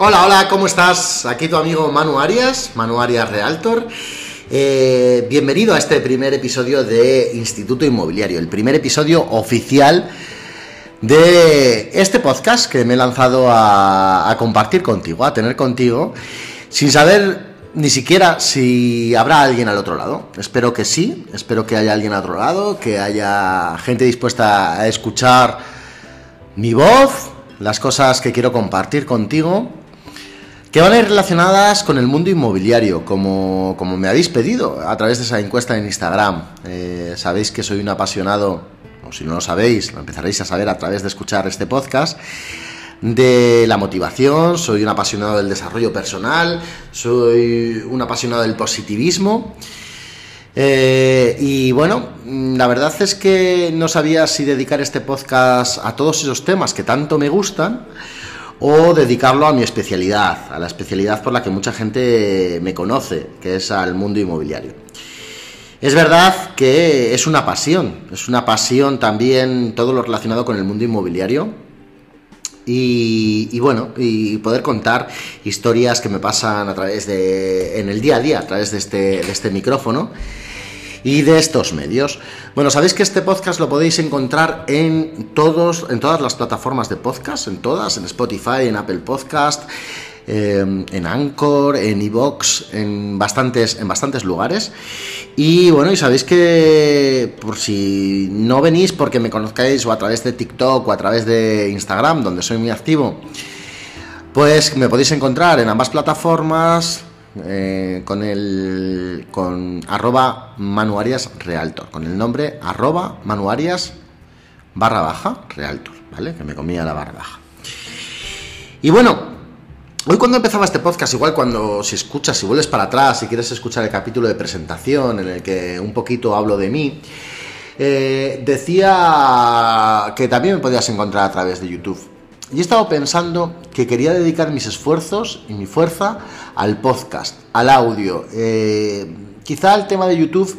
Hola, hola, ¿cómo estás? Aquí tu amigo Manu Arias, Manu Arias Realtor. Eh, bienvenido a este primer episodio de Instituto Inmobiliario, el primer episodio oficial de este podcast que me he lanzado a, a compartir contigo, a tener contigo, sin saber ni siquiera si habrá alguien al otro lado. Espero que sí, espero que haya alguien al otro lado, que haya gente dispuesta a escuchar mi voz, las cosas que quiero compartir contigo, que van a ir relacionadas con el mundo inmobiliario, como, como me habéis pedido a través de esa encuesta en Instagram. Eh, sabéis que soy un apasionado, o si no lo sabéis, lo empezaréis a saber a través de escuchar este podcast de la motivación, soy un apasionado del desarrollo personal, soy un apasionado del positivismo. Eh, y bueno, la verdad es que no sabía si dedicar este podcast a todos esos temas que tanto me gustan o dedicarlo a mi especialidad, a la especialidad por la que mucha gente me conoce, que es al mundo inmobiliario. Es verdad que es una pasión, es una pasión también todo lo relacionado con el mundo inmobiliario y, bueno, y poder contar historias que me pasan a través de, en el día a día, a través de este, de este micrófono y de estos medios. Bueno, sabéis que este podcast lo podéis encontrar en todos, en todas las plataformas de podcast, en todas, en Spotify, en Apple Podcast, Em, en Anchor, en Evox, en bastantes, en bastantes lugares. Y bueno, y sabéis que por si no venís porque me conozcáis o a través de TikTok o a través de Instagram, donde soy muy activo, pues me podéis encontrar en ambas plataformas eh, con el con arroba manuarias realtor, con el nombre arroba manuarias barra baja realtor, ¿vale? Que me comía la barra baja. Y bueno, Hoy cuando empezaba este podcast, igual cuando si escuchas, si vuelves para atrás, si quieres escuchar el capítulo de presentación en el que un poquito hablo de mí, eh, decía que también me podías encontrar a través de YouTube. Y he estado pensando que quería dedicar mis esfuerzos y mi fuerza al podcast, al audio. Eh, quizá el tema de YouTube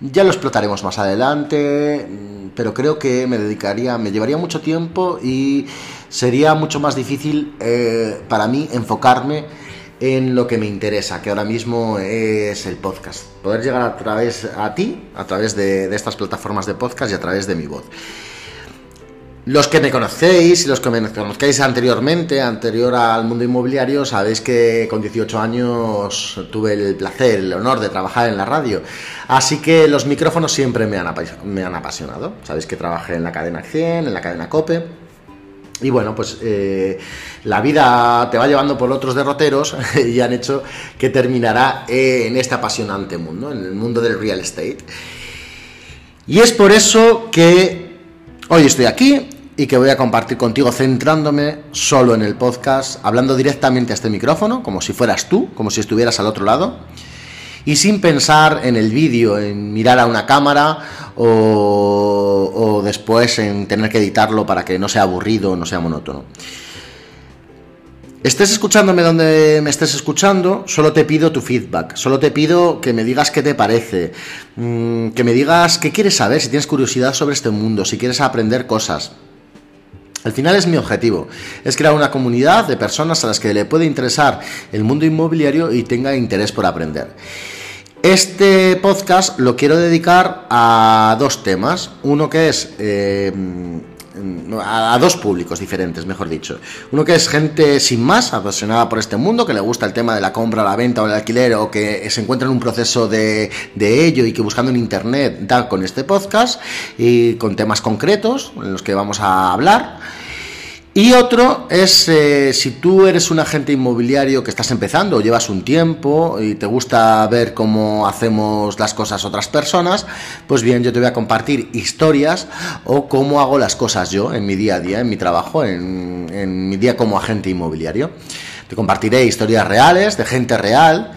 ya lo explotaremos más adelante, pero creo que me dedicaría, me llevaría mucho tiempo y sería mucho más difícil eh, para mí enfocarme en lo que me interesa, que ahora mismo es el podcast. Poder llegar a través a ti, a través de, de estas plataformas de podcast y a través de mi voz. Los que me conocéis los que me conozcáis anteriormente, anterior al mundo inmobiliario, sabéis que con 18 años tuve el placer, el honor de trabajar en la radio. Así que los micrófonos siempre me han, me han apasionado. Sabéis que trabajé en la cadena 100, en la cadena COPE y bueno, pues eh, la vida te va llevando por otros derroteros y han hecho que terminará en este apasionante mundo, en el mundo del real estate. Y es por eso que hoy estoy aquí y que voy a compartir contigo centrándome solo en el podcast, hablando directamente a este micrófono, como si fueras tú, como si estuvieras al otro lado y sin pensar en el vídeo, en mirar a una cámara o, después en tener que editarlo para que no sea aburrido, no sea monótono. Estés escuchándome donde me estés escuchando, solo te pido tu feedback, solo te pido que me digas qué te parece, mm, que me digas qué quieres saber, si tienes curiosidad sobre este mundo, si quieres aprender cosas. Al final es mi objetivo, es crear una comunidad de personas a las que le puede interesar el mundo inmobiliario y tenga interés por aprender. Este podcast lo quiero dedicar a dos temas. Uno que es eh, a dos públicos diferentes, mejor dicho. Uno que es gente sin más, apasionada por este mundo, que le gusta el tema de la compra, la venta o el alquiler, o que se encuentra en un proceso de, de ello y que buscando en internet da con este podcast y con temas concretos en los que vamos a hablar. Y otro es eh, si tú eres un agente inmobiliario que estás empezando llevas un tiempo y te gusta ver cómo hacemos las cosas otras personas, pues bien, yo te voy a compartir historias o cómo hago las cosas yo en mi día a día, en mi trabajo, en, mi día como agente inmobiliario. Te compartiré historias reales, de gente real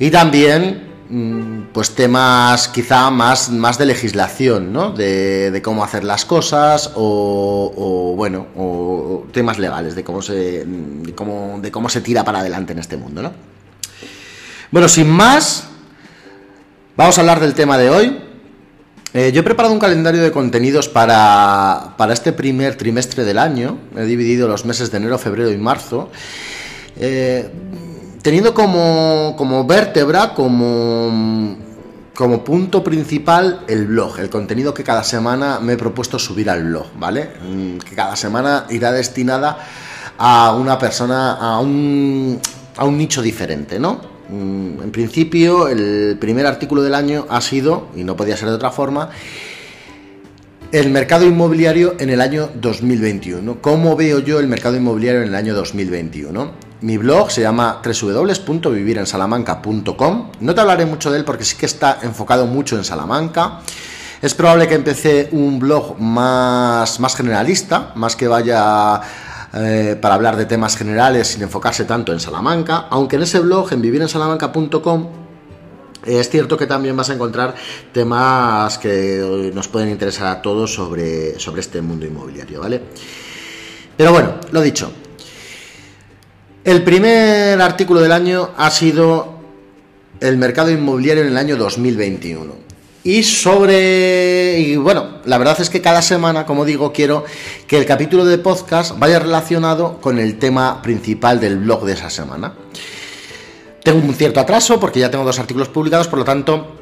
y también pues temas quizá más, más de legislación, ¿no? De, cómo hacer las cosas o, bueno, o temas legales, de cómo, se, de cómo, de cómo se tira para adelante en este mundo, ¿no? Bueno, sin más, vamos a hablar del tema de hoy. Eh, yo he preparado un calendario de contenidos para, para este primer trimestre del año. He dividido los meses de enero, febrero y marzo. eh, teniendo como, como vértebra, como, como punto principal el blog, el contenido que cada semana me he propuesto subir al blog, ¿vale? Mm, que cada semana irá destinada a una persona, a un, a un nicho diferente, ¿no? Mm, en principio, el primer artículo del año ha sido, y no podía ser de otra forma, el mercado inmobiliario en el año 2021. ¿Cómo veo yo el mercado inmobiliario en el año 2021? Mi blog se llama www.vivirensalamanca.com. No te hablaré mucho de él porque sí que está enfocado mucho en Salamanca. Es probable que empecé un blog más, más generalista, más que vaya eh, para hablar de temas generales sin enfocarse tanto en Salamanca, aunque en ese blog, en vivirensalamanca.com, es cierto que también vas a encontrar temas que nos pueden interesar a todos sobre, sobre este mundo inmobiliario, ¿vale? Pero bueno, lo dicho. El primer artículo del año ha sido el mercado inmobiliario en el año 2021. Y sobre. Y bueno, la verdad es que cada semana, como digo, quiero que el capítulo de podcast vaya relacionado con el tema principal del blog de esa semana. Tengo un cierto atraso porque ya tengo dos artículos publicados, por lo tanto,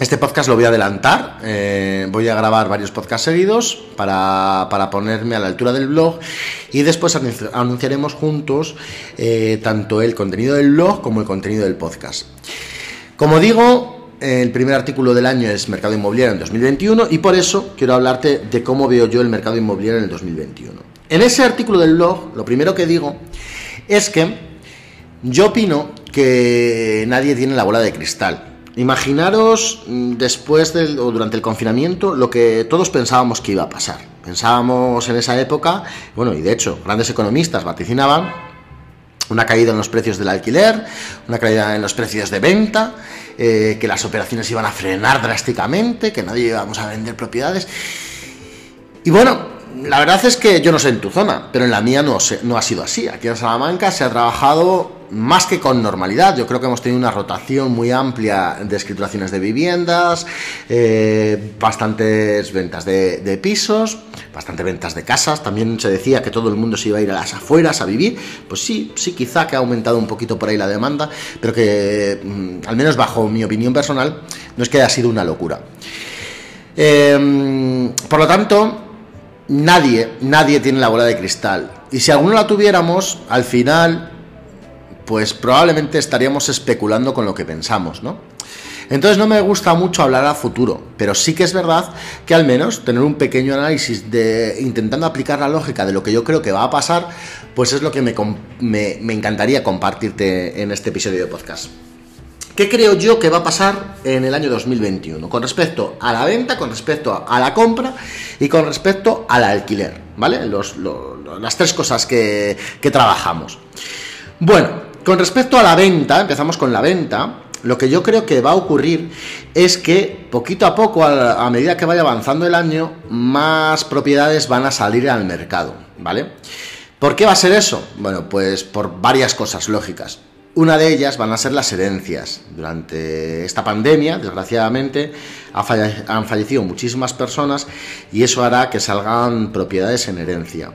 este podcast lo voy a adelantar. Eh, voy a grabar varios podcasts seguidos para, ponerme a la altura del blog y después anunciaremos juntos eh, tanto el contenido del blog como el contenido del podcast. Como digo, el primer artículo del año es Mercado Inmobiliario en 2021 y por eso quiero hablarte de cómo veo yo el mercado inmobiliario en el 2021. En ese artículo del blog, lo primero que digo es que yo opino que nadie tiene la bola de cristal. Imaginaros mm, después del, o durante el confinamiento lo que todos pensábamos que iba a pasar. Pensábamos en esa época, bueno, y de hecho, grandes economistas vaticinaban una caída en los precios del alquiler, una caída en los precios de venta, eh, que las operaciones iban a frenar drásticamente, que nadie íbamos a vender propiedades. Y bueno, la verdad es que yo no sé en tu zona, pero en la mía no, no ha sido así. Aquí en Salamanca se ha trabajado más que con normalidad. Yo creo que hemos tenido una rotación muy amplia de escrituraciones de viviendas, eh, bastantes ventas de, pisos, bastantes ventas de casas. También se decía que todo el mundo se iba a ir a las afueras a vivir. Pues sí, sí, quizá que ha aumentado un poquito por ahí la demanda, pero que, mm, al menos bajo mi opinión personal, no es que haya sido una locura. Em, por lo tanto, nadie, nadie tiene la bola de cristal. Y si alguno la tuviéramos, al final, pues probablemente estaríamos especulando con lo que pensamos, ¿no? Entonces no me gusta mucho hablar a futuro, pero sí que es verdad que al menos tener un pequeño análisis de intentando aplicar la lógica de lo que yo creo que va a pasar, pues es lo que me, me, me encantaría compartirte en este episodio de podcast. ¿Qué creo yo que va a pasar en el año 2021? Con respecto a la venta, con respecto a la compra y con respecto al alquiler, ¿vale? las tres cosas que, trabajamos. Bueno, con respecto a la venta, empezamos con la venta. Lo que yo creo que va a ocurrir es que poquito a poco, a, a medida que vaya avanzando el año, más propiedades van a salir al mercado, ¿vale? ¿Por qué va a ser eso? Bueno, pues por varias cosas lógicas. Una de ellas van a ser las herencias. Durante esta pandemia, desgraciadamente, han fallecido muchísimas personas y eso hará que salgan propiedades en herencia.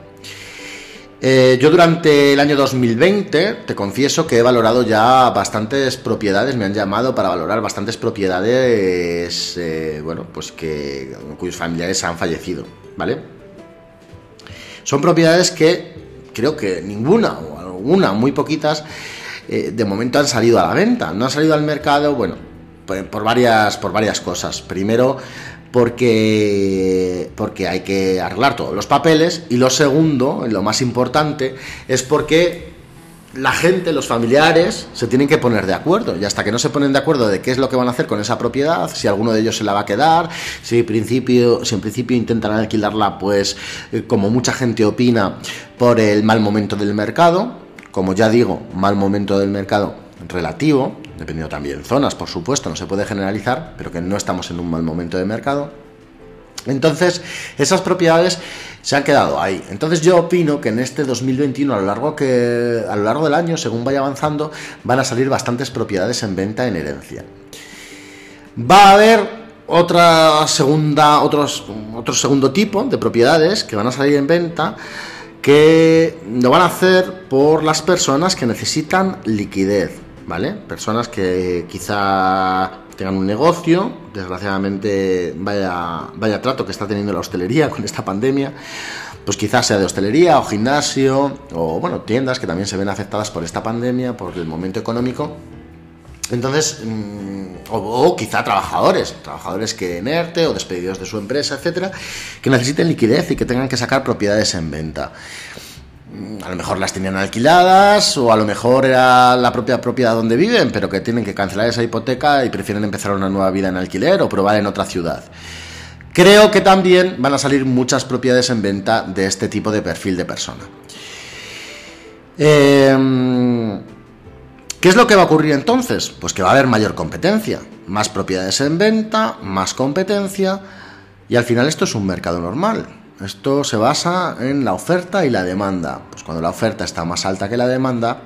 Eh, yo durante el año 2020, te confieso que he valorado ya bastantes propiedades, me han llamado para valorar bastantes propiedades, eh, bueno, pues que cuyos familiares han fallecido, ¿vale? Son propiedades que creo que ninguna o alguna, muy poquitas, eh, de momento han salido a la venta. No han salido al mercado, bueno, por, varias, por varias cosas. Primero, porque, porque hay que arreglar todos los papeles. Y lo segundo, lo más importante, es porque la gente, los familiares, se tienen que poner de acuerdo. Y hasta que no se ponen de acuerdo de qué es lo que van a hacer con esa propiedad, si alguno de ellos se la va a quedar, si, principio, si en principio intentan alquilarla, pues eh, como mucha gente opina, por el mal momento del mercado como ya digo, mal momento del mercado relativo, dependiendo también zonas, por supuesto, no se puede generalizar, pero que no estamos en un mal momento de mercado. Entonces, esas propiedades se han quedado ahí. Entonces, yo opino que en este 2021, a lo largo, que, a lo largo del año, según vaya avanzando, van a salir bastantes propiedades en venta en herencia. Va a haber otra segunda, otros, otro segundo tipo de propiedades que van a salir en venta que lo van a hacer por las personas que necesitan liquidez, ¿vale? Personas que quizá tengan un negocio, desgraciadamente vaya, vaya trato que está teniendo la hostelería con esta pandemia, pues quizás sea de hostelería o gimnasio o bueno, tiendas que también se ven afectadas por esta pandemia, por el momento económico. Entonces, mm, o, quizá trabajadores, trabajadores que en ERTE o despedidos de su empresa, etcétera, que necesiten liquidez y que tengan que sacar propiedades en venta. Mm, a lo mejor las tenían alquiladas o a lo mejor era la propia propiedad donde viven, pero que tienen que cancelar esa hipoteca y prefieren empezar una nueva vida en alquiler o probar en otra ciudad. Creo que también van a salir muchas propiedades en venta de este tipo de perfil de persona. Em, ¿Qué es lo que va a ocurrir entonces? Pues que va a haber mayor competencia, más propiedades en venta, más competencia y al final esto es un mercado normal. Esto se basa en la oferta y la demanda. Pues cuando la oferta está más alta que la demanda,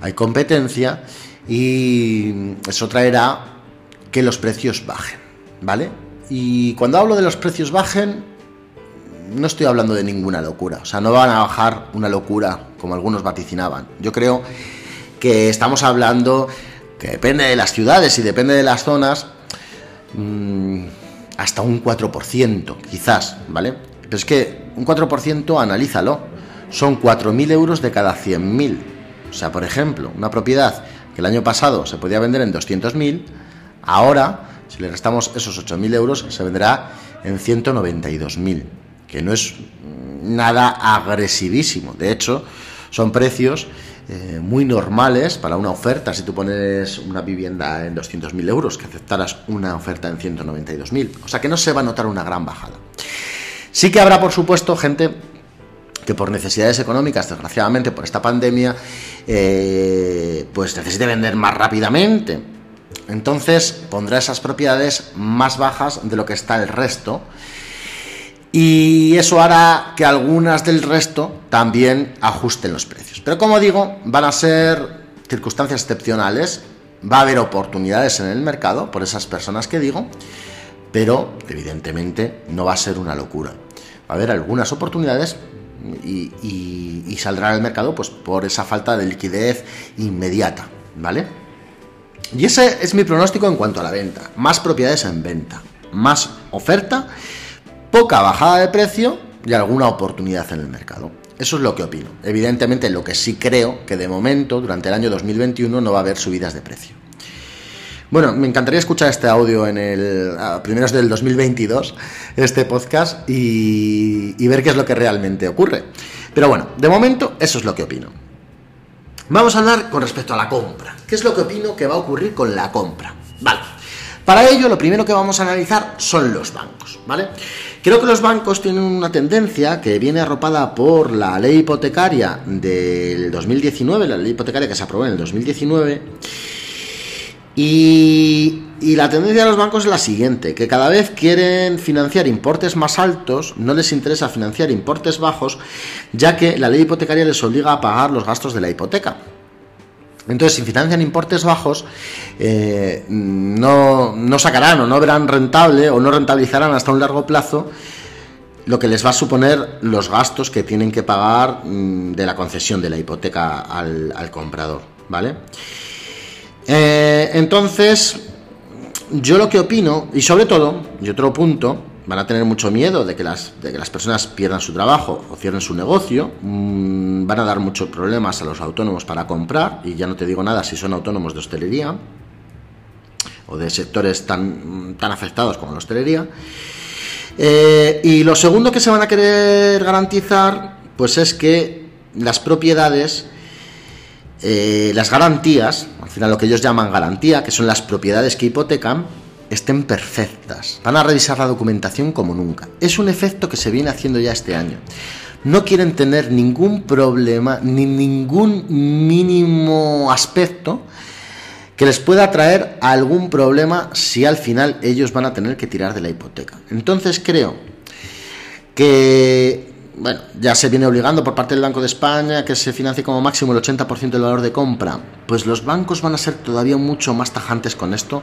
hay competencia y eso traerá que los precios bajen, ¿vale? Y cuando hablo de los precios bajen, no estoy hablando de ninguna locura. O sea, no van a bajar una locura como algunos vaticinaban. Yo creo que estamos hablando que depende de las ciudades y depende de las zonas, mm, hasta un 4%, quizás, ¿vale? Pero es que un 4%, analízalo, son 4.000 euros de cada 100.000. O sea, por ejemplo, una propiedad que el año pasado se podía vender en 200.000, ahora si le restamos esos 8.000 euros, se vendrá en 192.000, que no es nada agresivísimo. De hecho, son precios eh, muy normales para una oferta. Si tú pones una vivienda en 200.000 euros, que aceptaras una oferta en 192.000. O sea que no se va a notar una gran bajada. Sí que habrá, por supuesto, gente que por necesidades económicas, desgraciadamente por esta pandemia, eh, pues necesite vender más rápidamente entonces pondrá esas propiedades más bajas de lo que está el resto. Y eso hará que algunas del resto también ajusten los precios. Pero como digo, van a ser circunstancias excepcionales. Va a haber oportunidades en el mercado por esas personas que digo. Pero evidentemente no va a ser una locura. Va a haber algunas oportunidades y, saldrá al mercado pues, por esa falta de liquidez inmediata. ¿Vale? Y ese es mi pronóstico en cuanto a la venta. Más propiedades en venta, más oferta, poca bajada de precio y alguna oportunidad en el mercado. Eso es lo que opino. Evidentemente lo que sí creo que de momento, durante el año 2021, no va a haber subidas de precio. Bueno, me encantaría escuchar este audio en el a primeros del 2022, este podcast, y, y ver qué es lo que realmente ocurre. Pero bueno, de momento eso es lo que opino. Vamos a hablar con respecto a la compra. ¿Qué es lo que opino que va a ocurrir con la compra? Vale. Para ello, lo primero que vamos a analizar son los bancos, ¿vale? Creo que los bancos tienen una tendencia que viene arropada por la ley hipotecaria del 2019, la ley hipotecaria que se aprobó en el 2019, y, la tendencia de los bancos es la siguiente, que cada vez quieren financiar importes más altos, no les interesa financiar importes bajos, ya que la ley hipotecaria les obliga a pagar los gastos de la hipoteca. Entonces, si financian importes bajos, eh, no, no sacarán o no verán rentable o no rentabilizarán hasta un largo plazo lo que les va a suponer los gastos que tienen que pagar mm, de la concesión de la hipoteca al, comprador, ¿vale? Eh, entonces, yo lo que opino, y sobre todo, y otro punto, van a tener mucho miedo de que las, de que las personas pierdan su trabajo o cierren su negocio, mm, van a dar muchos problemas a los autónomos para comprar, y ya no te digo nada si son autónomos de hostelería o de sectores tan, tan afectados como la hostelería. Eh, y lo segundo que se van a querer garantizar, pues es que las propiedades eh, las garantías, al final lo que ellos llaman garantía, que son las propiedades que hipotecan, estén perfectas. Van a revisar la documentación como nunca. Es un efecto que se viene haciendo ya este año. No quieren tener ningún problema ni ningún mínimo aspecto que les pueda traer algún problema si al final ellos van a tener que tirar de la hipoteca. Entonces creo que bueno, ya se viene obligando por parte del Banco de España que se financie como máximo el 80% del valor de compra, pues los bancos van a ser todavía mucho más tajantes con esto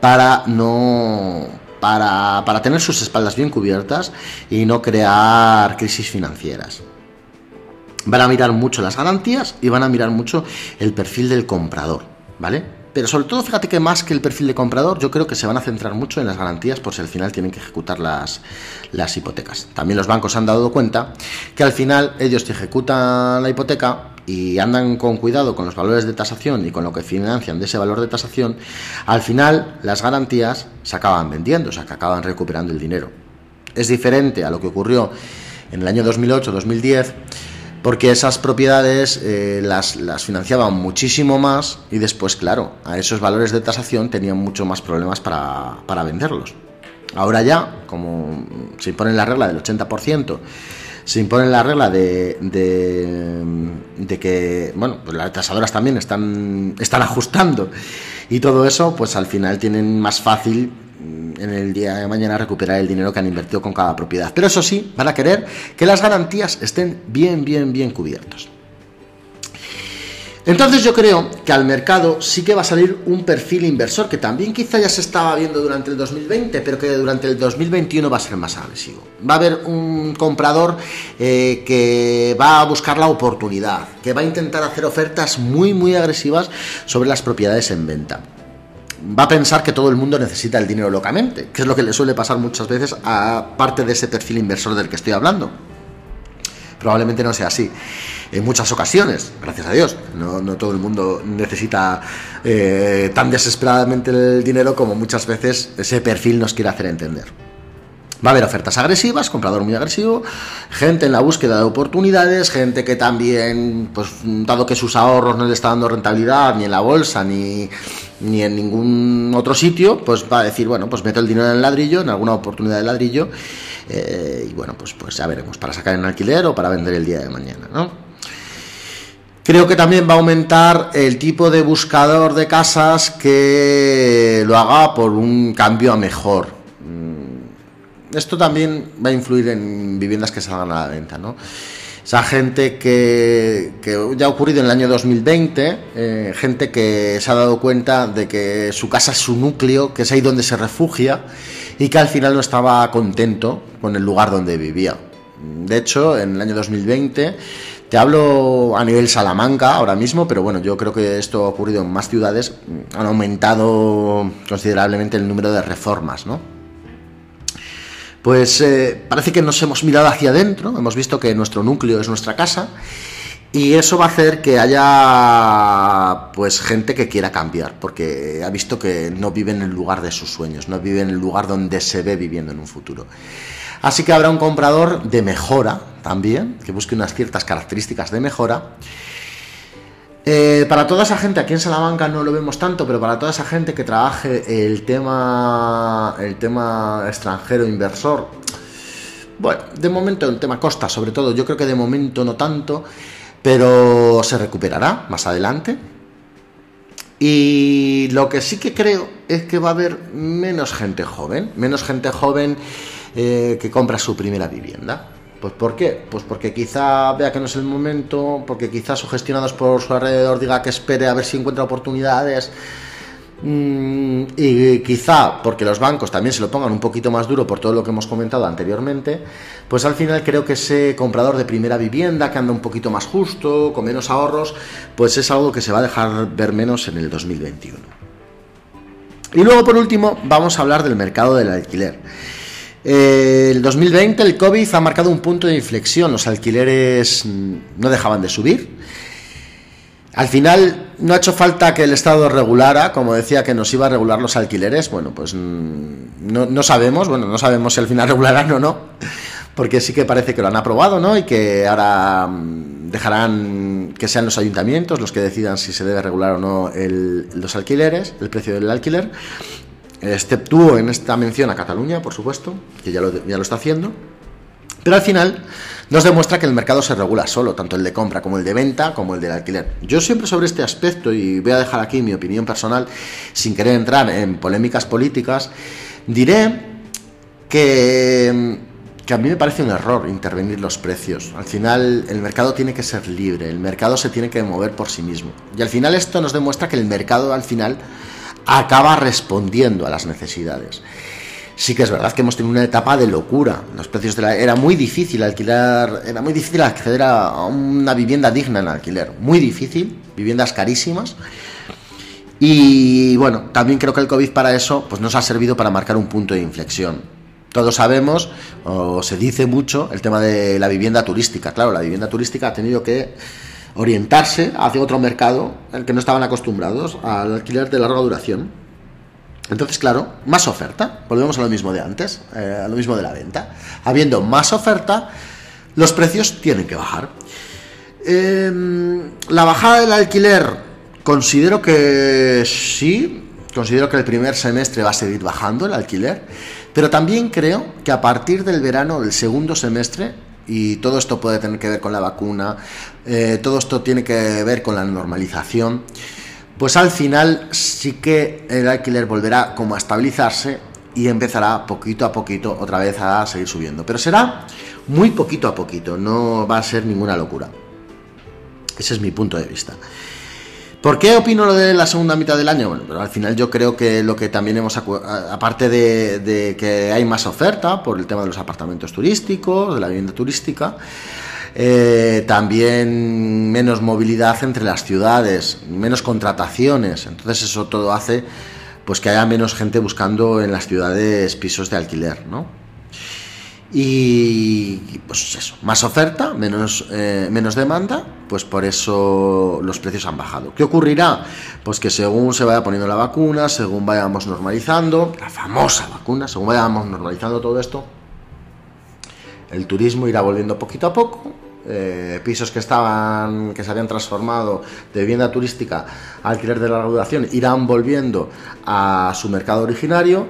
para no para, para tener sus espaldas bien cubiertas y no crear crisis financieras. van a mirar mucho las garantías y van a mirar mucho el perfil del comprador, ¿vale? Pero sobre todo, fíjate que más que el perfil de comprador, yo creo que se van a centrar mucho en las garantías por si al final tienen que ejecutar las, las hipotecas. También los bancos han dado cuenta que al final ellos te ejecutan la hipoteca y andan con cuidado con los valores de tasación y con lo que financian de ese valor de tasación, al final las garantías se acaban vendiendo, o sea, que acaban recuperando el dinero. Es diferente a lo que ocurrió en el año 2008-2010 porque esas propiedades eh, las, financiaban muchísimo más y después, claro, a esos valores de tasación tenían mucho más problemas para, venderlos. Ahora ya, como se impone la regla del 80%, se impone la regla de, de, que, bueno, pues las tasadoras también están, están ajustando y todo eso, pues al final tienen más fácil en el día de mañana recuperar el dinero que han invertido con cada propiedad. Pero eso sí, van a querer que las garantías estén bien, bien, bien cubiertos. Entonces yo creo que al mercado sí que va a salir un perfil inversor que también quizá ya se estaba viendo durante el 2020, pero que durante el 2021 va a ser más agresivo. Va a haber un comprador eh, que va a buscar la oportunidad, que va a intentar hacer ofertas muy, muy agresivas sobre las propiedades en venta va a pensar que todo el mundo necesita el dinero locamente, que es lo que le suele pasar muchas veces a parte de ese perfil inversor del que estoy hablando. Probablemente no sea así. En muchas ocasiones, gracias a Dios, no, todo el mundo necesita eh, tan desesperadamente el dinero como muchas veces ese perfil nos quiere hacer entender. Va a haber ofertas agresivas, comprador muy agresivo, gente en la búsqueda de oportunidades, gente que también, pues dado que sus ahorros no le está dando rentabilidad ni en la bolsa ni, ni en ningún otro sitio, pues va a decir, bueno, pues meto el dinero en el ladrillo, en alguna oportunidad de ladrillo, eh, y bueno, pues, pues ya veremos, para sacar en alquiler o para vender el día de mañana, ¿no? Creo que también va a aumentar el tipo de buscador de casas que lo haga por un cambio a mejor esto también va a influir en viviendas que salgan a la venta, ¿no? Esa gente que, ya ha ocurrido en el año 2020, eh, gente que se ha dado cuenta de que su casa es su núcleo, que es ahí donde se refugia y que al final no estaba contento con el lugar donde vivía. De hecho, en el año 2020, te hablo a nivel Salamanca ahora mismo, pero bueno, yo creo que esto ha ocurrido en más ciudades, han aumentado considerablemente el número de reformas, ¿no? Pues eh, parece que nos hemos mirado hacia adentro, hemos visto que nuestro núcleo es nuestra casa y eso va a hacer que haya pues gente que quiera cambiar, porque ha visto que no vive en el lugar de sus sueños, no vive en el lugar donde se ve viviendo en un futuro. Así que habrá un comprador de mejora también, que busque unas ciertas características de mejora eh, para toda esa gente, aquí en Salamanca no lo vemos tanto, pero para toda esa gente que trabaje el tema, el tema extranjero inversor, bueno, de momento el tema costa, sobre todo, yo creo que de momento no tanto, pero se recuperará más adelante. Y lo que sí que creo es que va a haber menos gente joven, menos gente joven eh, que compra su primera vivienda. Pues ¿por qué? Pues porque quizá vea que no es el momento, porque quizás sugestionados por su alrededor diga que espere a ver si encuentra oportunidades. Mm, y quizá porque los bancos también se lo pongan un poquito más duro por todo lo que hemos comentado anteriormente, pues al final creo que ese comprador de primera vivienda que anda un poquito más justo, con menos ahorros, pues es algo que se va a dejar ver menos en el 2021. Y luego por último vamos a hablar del mercado del alquiler. Eh, el 2020 el COVID ha marcado un punto de inflexión, los alquileres mm, no dejaban de subir. Al final no ha hecho falta que el Estado regulara, como decía que nos iba a regular los alquileres, bueno, pues mm, no, sabemos, bueno, no sabemos si al final regularán o no, porque sí que parece que lo han aprobado, ¿no? Y que ahora mm, dejarán que sean los ayuntamientos los que decidan si se debe regular o no los alquileres, el precio del alquiler exceptuó en esta mención a Cataluña, por supuesto, que ya lo, ya lo está haciendo, pero al final nos demuestra que el mercado se regula solo, tanto el de compra como el de venta, como el del alquiler. Yo siempre sobre este aspecto, y voy a dejar aquí mi opinión personal, sin querer entrar en polémicas políticas, diré que a mí me parece un error intervenir los precios. Al final el mercado tiene que ser libre, el mercado se tiene que mover por sí mismo. Y al final esto nos demuestra que el mercado al final acaba respondiendo a las necesidades. sí que es verdad que hemos tenido una etapa de locura. Los precios de la, era muy difícil alquilar, era muy difícil acceder a una vivienda digna en alquiler, muy difícil, viviendas carísimas. Y bueno, también creo que el COVID para eso pues nos ha servido para marcar un punto de inflexión. Todos sabemos, o se dice mucho, el tema de la vivienda turística. Claro, la vivienda turística ha tenido que orientarse hacia otro mercado al que no estaban acostumbrados, al alquiler de larga duración. Entonces, claro, más oferta. Volvemos a lo mismo de antes, eh, a lo mismo de la venta. Habiendo más oferta, los precios tienen que bajar. Em, la bajada del alquiler, considero que sí, considero que el primer semestre va a seguir bajando el alquiler, pero también creo que a partir del verano del segundo semestre, y todo esto puede tener que ver con la vacuna, eh, todo esto tiene que ver con la normalización, pues al final sí que el alquiler volverá como a estabilizarse y empezará poquito a poquito otra vez a seguir subiendo. Pero será muy poquito a poquito, no va a ser ninguna locura. Ese es mi punto de vista. ¿Por qué opino lo de la segunda mitad del año? Bueno, al final yo creo que lo que también hemos, aparte de, de, que hay más oferta por el tema de los apartamentos turísticos, de la vivienda turística, eh, también menos movilidad entre las ciudades, menos contrataciones, entonces eso todo hace pues que haya menos gente buscando en las ciudades pisos de alquiler, ¿no? Y pues eso, más oferta, menos, eh, menos demanda, pues por eso los precios han bajado. ¿Qué ocurrirá? Pues que según se vaya poniendo la vacuna, según vayamos normalizando, la famosa vacuna, según vayamos normalizando todo esto, el turismo irá volviendo poquito a poco. Eh, pisos que estaban que se habían transformado de vivienda turística a alquiler de larga duración irán volviendo a su mercado originario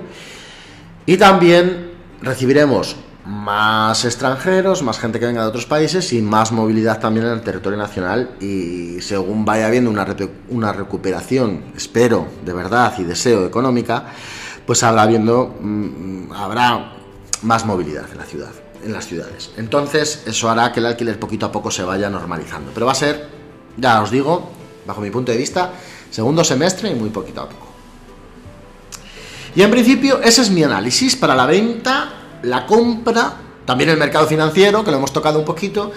y también recibiremos más extranjeros, más gente que venga de otros países y más movilidad también en el territorio nacional y según vaya habiendo una, una recuperación, espero de verdad y deseo económica, pues habrá viendo mm, habrá más movilidad en la ciudad en las ciudades. Entonces, eso hará que el alquiler poquito a poco se vaya normalizando. Pero va a ser, ya os digo, bajo mi punto de vista, segundo semestre y muy poquito a poco. Y en principio, ese es mi análisis para la venta, la compra, también el mercado financiero, que lo hemos tocado un poquito,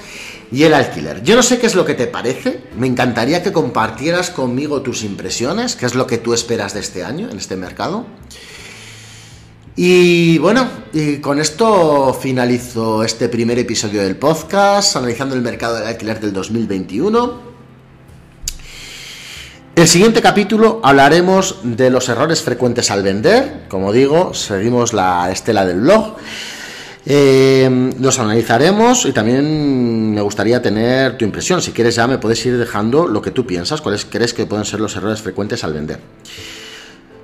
y el alquiler. Yo no sé qué es lo que te parece, me encantaría que compartieras conmigo tus impresiones, qué es lo que tú esperas de este año en este mercado. Y bueno, y con esto finalizo este primer episodio del podcast, analizando el mercado del alquiler del 2021. El siguiente capítulo hablaremos de los errores frecuentes al vender. Como digo, seguimos la estela del blog. Eh, los analizaremos y también me gustaría tener tu impresión. Si quieres ya me puedes ir dejando lo que tú piensas, cuáles crees que pueden ser los errores frecuentes al vender.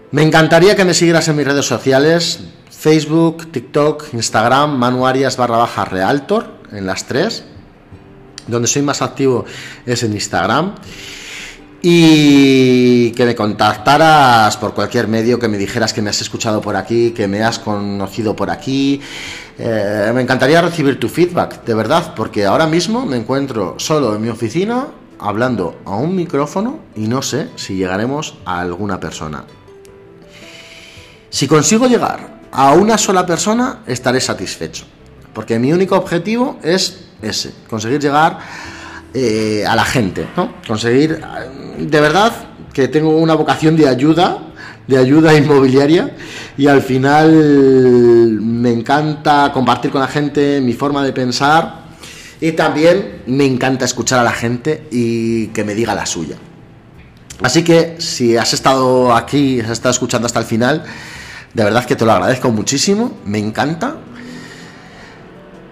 Me encantaría que me siguieras en mis redes sociales, Facebook, TikTok, Instagram, manuarias barra baja realtor, en las tres. Donde soy más activo es en Instagram. Y que me contactaras por cualquier medio, que me dijeras que me has escuchado por aquí, que me has conocido por aquí. Eh, me encantaría recibir tu feedback, de verdad, porque ahora mismo me encuentro solo en mi oficina hablando a un micrófono y no sé si llegaremos a alguna persona. Si consigo llegar a una sola persona, estaré satisfecho. Porque mi único objetivo es ese, conseguir llegar eh, a la gente, ¿no? Conseguir, de verdad, que tengo una vocación de ayuda, de ayuda inmobiliaria, y al final me encanta compartir con la gente mi forma de pensar, y también me encanta escuchar a la gente y que me diga la suya. Así que si has estado aquí, has estado escuchando hasta el final, de verdad que te lo agradezco muchísimo, me encanta.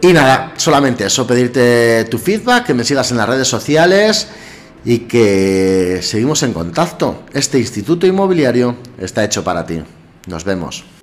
Y nada, solamente eso, pedirte tu feedback, que me sigas en las redes sociales y que seguimos en contacto. Este instituto inmobiliario está hecho para ti. Nos vemos.